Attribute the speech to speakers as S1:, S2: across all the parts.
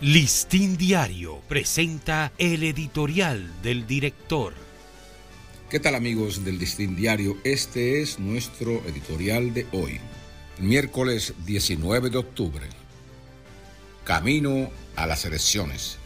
S1: Listín Diario presenta el editorial del director.
S2: ¿Qué tal amigos del Listín Diario? Este es nuestro editorial de hoy, miércoles 19 de octubre. Camino a las elecciones.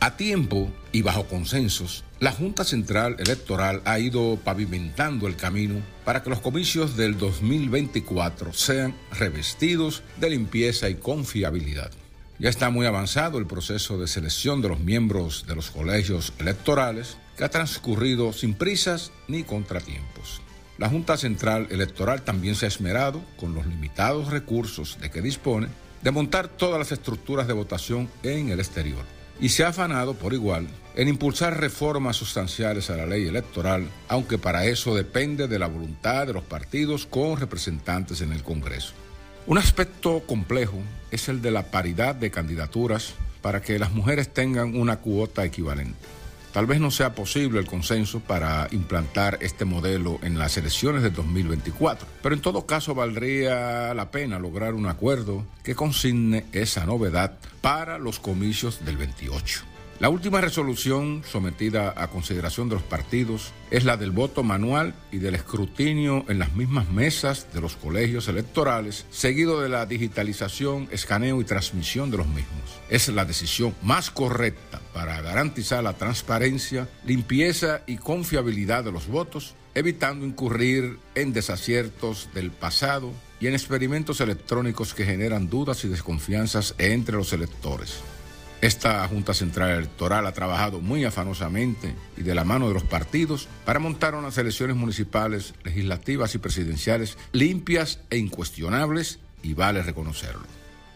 S2: A tiempo y bajo consensos, la Junta Central Electoral ha ido pavimentando el camino para que los comicios del 2024 sean revestidos de limpieza y confiabilidad. Ya está muy avanzado el proceso de selección de los miembros de los colegios electorales que ha transcurrido sin prisas ni contratiempos. La Junta Central Electoral también se ha esmerado, con los limitados recursos de que dispone, de montar todas las estructuras de votación en el exterior y se ha afanado por igual en impulsar reformas sustanciales a la ley electoral, aunque para eso depende de la voluntad de los partidos con representantes en el Congreso. Un aspecto complejo es el de la paridad de candidaturas para que las mujeres tengan una cuota equivalente. Tal vez no sea posible el consenso para implantar este modelo en las elecciones de 2024, pero en todo caso valdría la pena lograr un acuerdo que consigne esa novedad para los comicios del 28. La última resolución sometida a consideración de los partidos es la del voto manual y del escrutinio en las mismas mesas de los colegios electorales, seguido de la digitalización, escaneo y transmisión de los mismos. Es la decisión más correcta para garantizar la transparencia, limpieza y confiabilidad de los votos, evitando incurrir en desaciertos del pasado y en experimentos electrónicos que generan dudas y desconfianzas entre los electores. Esta Junta Central Electoral ha trabajado muy afanosamente y de la mano de los partidos para montar unas elecciones municipales, legislativas y presidenciales limpias e incuestionables y vale reconocerlo.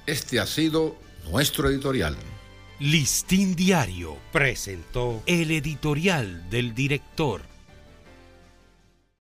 S2: Este ha sido nuestro editorial.
S1: Listín Diario presentó el editorial del director.